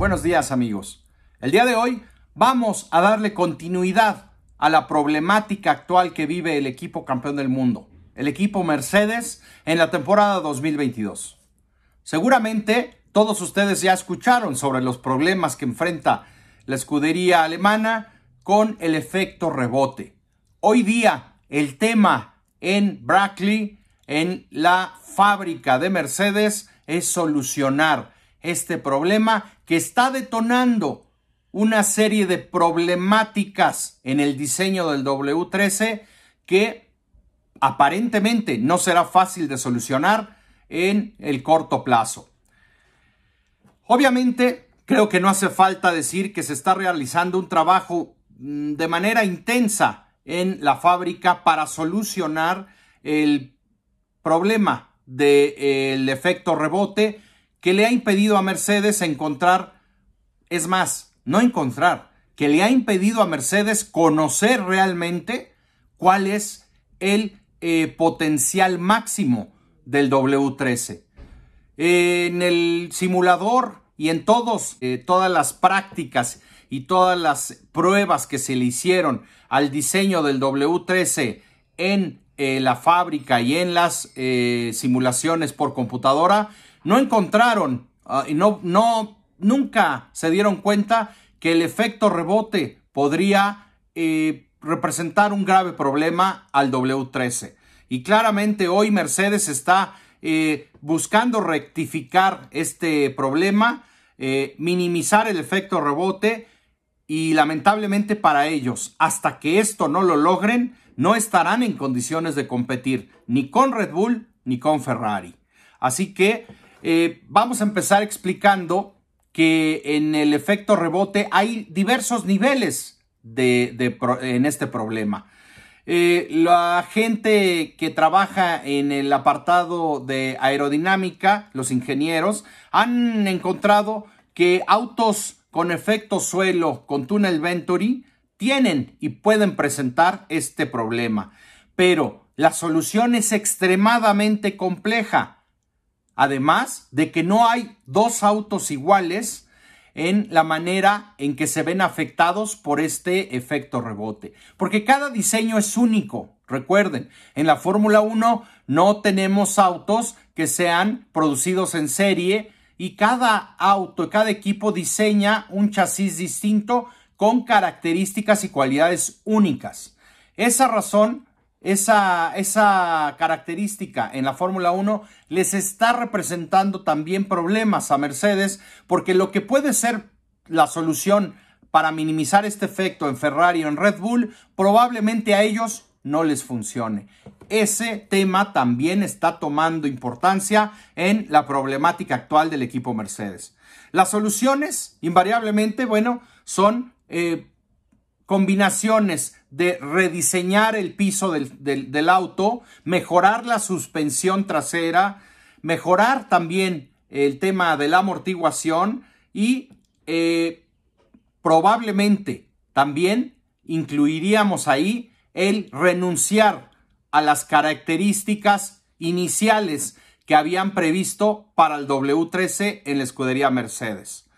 Buenos días amigos. El día de hoy vamos a darle continuidad a la problemática actual que vive el equipo campeón del mundo, el equipo Mercedes en la temporada 2022. Seguramente todos ustedes ya escucharon sobre los problemas que enfrenta la escudería alemana con el efecto rebote. Hoy día el tema en Brackley, en la fábrica de Mercedes, es solucionar este problema que está detonando una serie de problemáticas en el diseño del W13 que aparentemente no será fácil de solucionar en el corto plazo. Obviamente, creo que no hace falta decir que se está realizando un trabajo mm, de manera intensa en la fábrica para solucionar el problema del efecto rebote que le ha impedido a Mercedes encontrar, es más, no encontrar, que le ha impedido a Mercedes conocer realmente cuál es el eh, potencial máximo del W13. en el simulador y en todos, eh, todas las prácticas y todas las pruebas que se le hicieron al diseño del W13 en eh, la fábrica y en las simulaciones por computadora, no encontraron ah, y no, no, nunca se dieron cuenta que el efecto rebote podría eh, representar un grave problema al W13. Y claramente hoy Mercedes está eh, buscando rectificar este problema, eh, minimizar el efecto rebote y lamentablemente para ellos, hasta que esto no lo logren, no estarán en condiciones de competir ni con Red Bull ni con Ferrari. Así que eh, vamos a empezar explicando que en el efecto rebote hay diversos niveles de, en este problema. Eh, la gente que trabaja en el apartado de aerodinámica, los ingenieros, han encontrado que autos con efecto suelo, con túnel Venturi, tienen y pueden presentar este problema. Pero la solución es extremadamente compleja además de que no hay dos autos iguales en la manera en que se ven afectados por este efecto rebote. Porque cada diseño es único. Recuerden, en la Fórmula 1 no tenemos autos que sean producidos en serie y cada auto, cada equipo diseña un chasis distinto con características y cualidades únicas. Esa razón esa, esa característica en la Fórmula 1 les está representando también problemas a Mercedes porque lo que puede ser la solución para minimizar este efecto en Ferrari o en Red Bull probablemente a ellos no les funcione. Ese tema también está tomando importancia en la problemática actual del equipo Mercedes. Las soluciones, invariablemente, bueno, son eh, combinaciones de rediseñar el piso del, auto, mejorar la suspensión trasera, mejorar también el tema de la amortiguación y eh, probablemente también incluiríamos ahí el renunciar a las características iniciales que habían previsto para el W13 en la escudería Mercedes.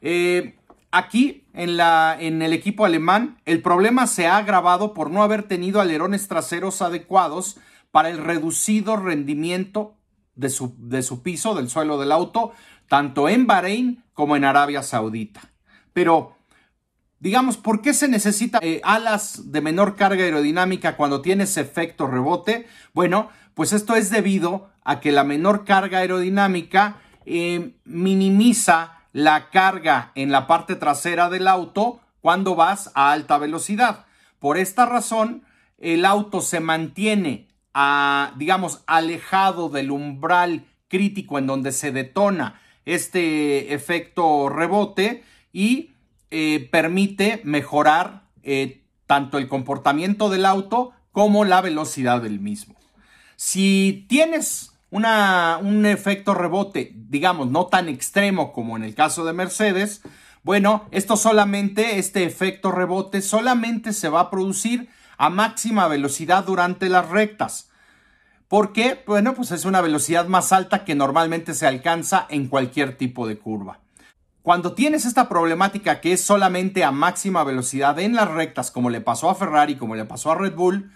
Eh, Aquí, en, la, en el equipo alemán, el problema se ha agravado por no haber tenido alerones traseros adecuados para el reducido rendimiento de su, de su piso, del suelo del auto, tanto en Bahrein como en Arabia Saudita. Pero, digamos, ¿por qué se necesita eh, alas de menor carga aerodinámica cuando tienes efecto rebote? Bueno, pues esto es debido a que la menor carga aerodinámica eh, minimiza la carga en la parte trasera del auto cuando vas a alta velocidad. Por esta razón, el auto se mantiene, a, digamos, alejado del umbral crítico en donde se detona este efecto rebote y eh, permite mejorar eh, tanto el comportamiento del auto como la velocidad del mismo. Si tienes un efecto rebote, digamos, no tan extremo como en el caso de Mercedes, bueno, esto solamente, este efecto rebote solamente se va a producir a máxima velocidad durante las rectas. ¿Por qué? Bueno, pues es una velocidad más alta que normalmente se alcanza en cualquier tipo de curva. cuando tienes esta problemática que es solamente a máxima velocidad en las rectas, como le pasó a Ferrari, como le pasó a Red Bull,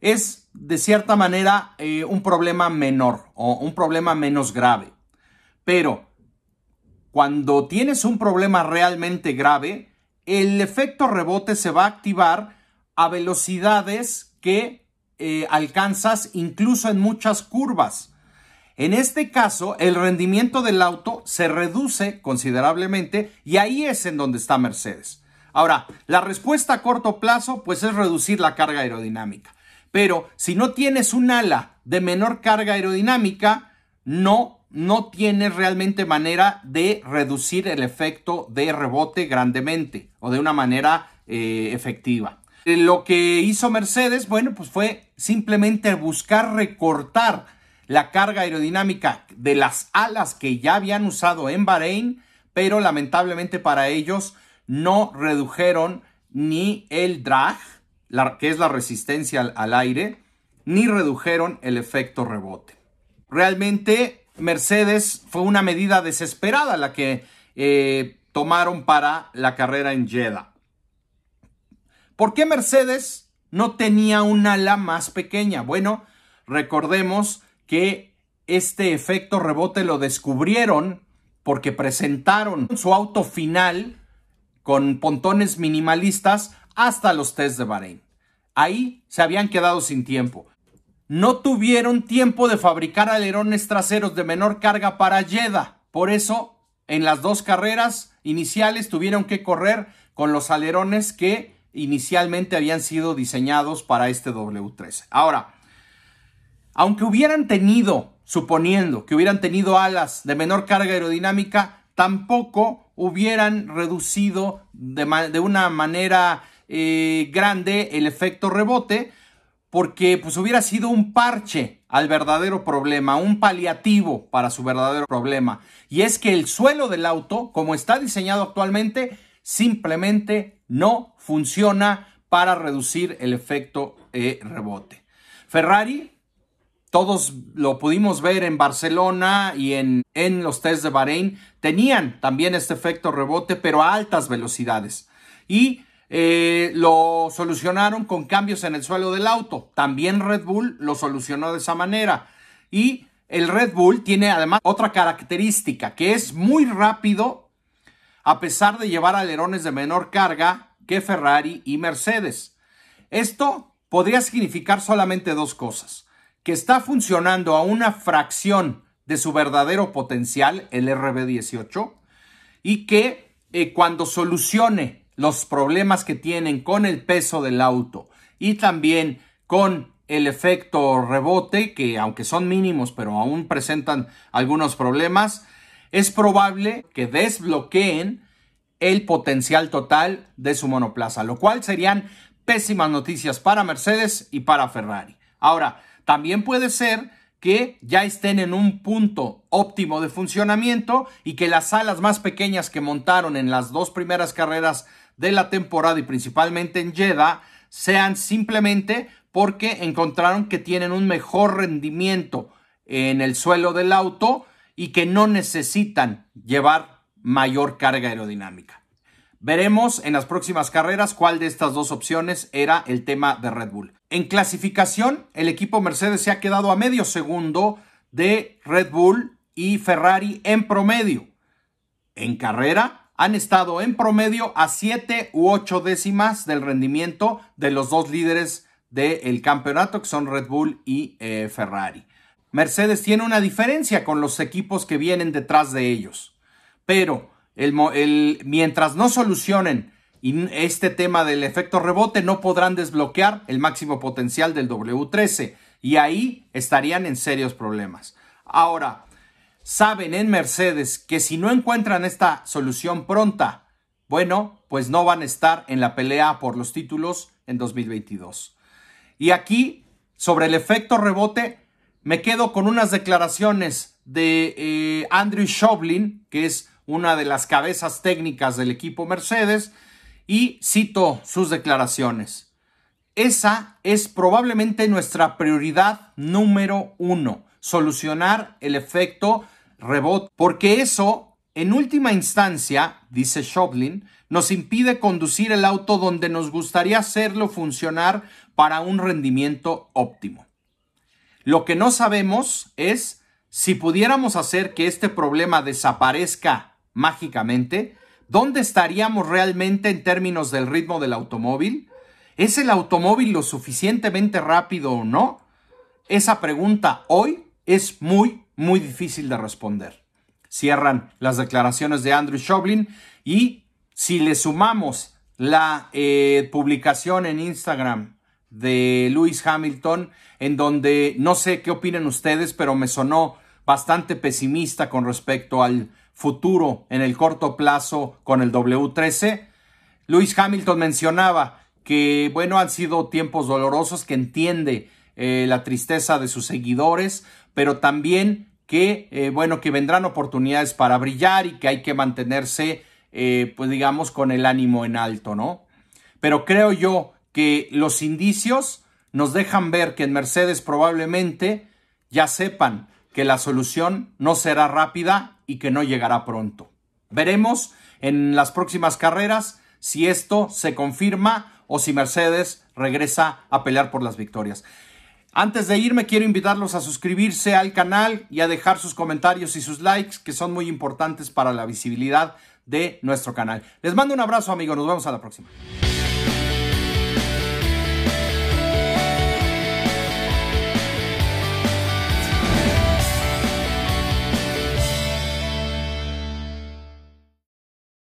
es de cierta manera eh, un problema menor o un problema menos grave. Pero cuando tienes un problema realmente grave, el efecto rebote se va a activar a velocidades que eh, alcanzas incluso en muchas curvas. En este caso, el rendimiento del auto se reduce considerablemente y ahí es en donde está Mercedes. Ahora, la respuesta a corto plazo, pues es reducir la carga aerodinámica. Pero si no tienes un ala de menor carga aerodinámica, no, no tienes realmente manera de reducir el efecto de rebote grandemente o de una manera eh, efectiva. Lo que hizo Mercedes, bueno, pues fue simplemente buscar recortar la carga aerodinámica de las alas que ya habían usado en Bahrein, pero lamentablemente para ellos no redujeron ni el drag, que es la resistencia al, aire, ni redujeron el efecto rebote. Realmente Mercedes fue una medida desesperada la que eh, tomaron para la carrera en Jeddah. ¿Por qué Mercedes no tenía un ala más pequeña? Bueno, recordemos que este efecto rebote lo descubrieron porque presentaron su auto final con pontones minimalistas hasta los test de Bahrein. Ahí se habían quedado sin tiempo. No tuvieron tiempo de fabricar alerones traseros de menor carga para Jeddah. Por eso, en las dos carreras iniciales tuvieron que correr con los alerones que inicialmente habían sido diseñados para este W13. Ahora, aunque hubieran tenido, suponiendo que hubieran tenido alas de menor carga aerodinámica, tampoco hubieran reducido de, una manera eh, grande el efecto rebote, porque pues hubiera sido un parche al verdadero problema, un paliativo para su verdadero problema. Y es que el suelo del auto, como está diseñado actualmente, simplemente no funciona para reducir el efecto eh, rebote. Ferrari todos lo pudimos ver en Barcelona y en, en los test de Bahrein, tenían también este efecto rebote, pero a altas velocidades. Y eh, lo solucionaron con cambios en el suelo del auto. También Red Bull lo solucionó de esa manera. Y el Red Bull tiene además otra característica, que es muy rápido a pesar de llevar alerones de menor carga que Ferrari y Mercedes. Esto podría significar solamente dos cosas que está funcionando a una fracción de su verdadero potencial, el RB18, y que eh, cuando solucione los problemas que tienen con el peso del auto y también con el efecto rebote, que aunque son mínimos, pero aún presentan algunos problemas, es probable que desbloqueen el potencial total de su monoplaza, lo cual serían pésimas noticias para Mercedes y para Ferrari. Ahora, también puede ser que ya estén en un punto óptimo de funcionamiento y que las alas más pequeñas que montaron en las dos primeras carreras de la temporada y principalmente en Jeddah sean simplemente porque encontraron que tienen un mejor rendimiento en el suelo del auto y que no necesitan llevar mayor carga aerodinámica. Veremos en las próximas carreras cuál de estas dos opciones era el tema de Red Bull. En clasificación, el equipo Mercedes se ha quedado a medio segundo de Red Bull y Ferrari en promedio. En carrera, han estado en promedio a 7 u 8 décimas del rendimiento de los dos líderes del campeonato, que son Red Bull y eh, Ferrari. Mercedes tiene una diferencia con los equipos que vienen detrás de ellos, pero mientras no solucionen este tema del efecto rebote, no podrán desbloquear el máximo potencial del W13 y ahí estarían en serios problemas. Ahora, saben en Mercedes que si no encuentran esta solución pronta, bueno, pues no van a estar en la pelea por los títulos en 2022. Y aquí, sobre el efecto rebote, me quedo con unas declaraciones de eh, Andrew Shoblin, que es una de las cabezas técnicas del equipo Mercedes, y cito sus declaraciones. Esa es probablemente nuestra prioridad número uno, solucionar el efecto rebote, porque eso en última instancia, dice Shoblin, nos impide conducir el auto donde nos gustaría hacerlo funcionar para un rendimiento óptimo. Lo que no sabemos es si pudiéramos hacer que este problema desaparezca mágicamente, ¿dónde estaríamos realmente en términos del ritmo del automóvil? ¿Es el automóvil lo suficientemente rápido o no? Esa pregunta hoy es muy, muy difícil de responder. Cierran las declaraciones de Andrew Shoblin y si le sumamos la eh, publicación en Instagram de Lewis Hamilton, en donde no sé qué opinen ustedes, pero me sonó bastante pesimista con respecto al futuro en el corto plazo con el W13. Lewis Hamilton mencionaba que, bueno, han sido tiempos dolorosos, que entiende eh, la tristeza de sus seguidores, pero también que, eh, bueno, que vendrán oportunidades para brillar y que hay que mantenerse, eh, pues digamos, con el ánimo en alto, ¿no? Pero creo yo que los indicios nos dejan ver que en Mercedes probablemente ya sepan que la solución no será rápida y que no llegará pronto. Veremos en las próximas carreras si esto se confirma o si Mercedes regresa a pelear por las victorias. Antes de irme, quiero invitarlos a suscribirse al canal y a dejar sus comentarios y sus likes, que son muy importantes para la visibilidad de nuestro canal. Les mando un abrazo, amigos. Nos vemos a la próxima.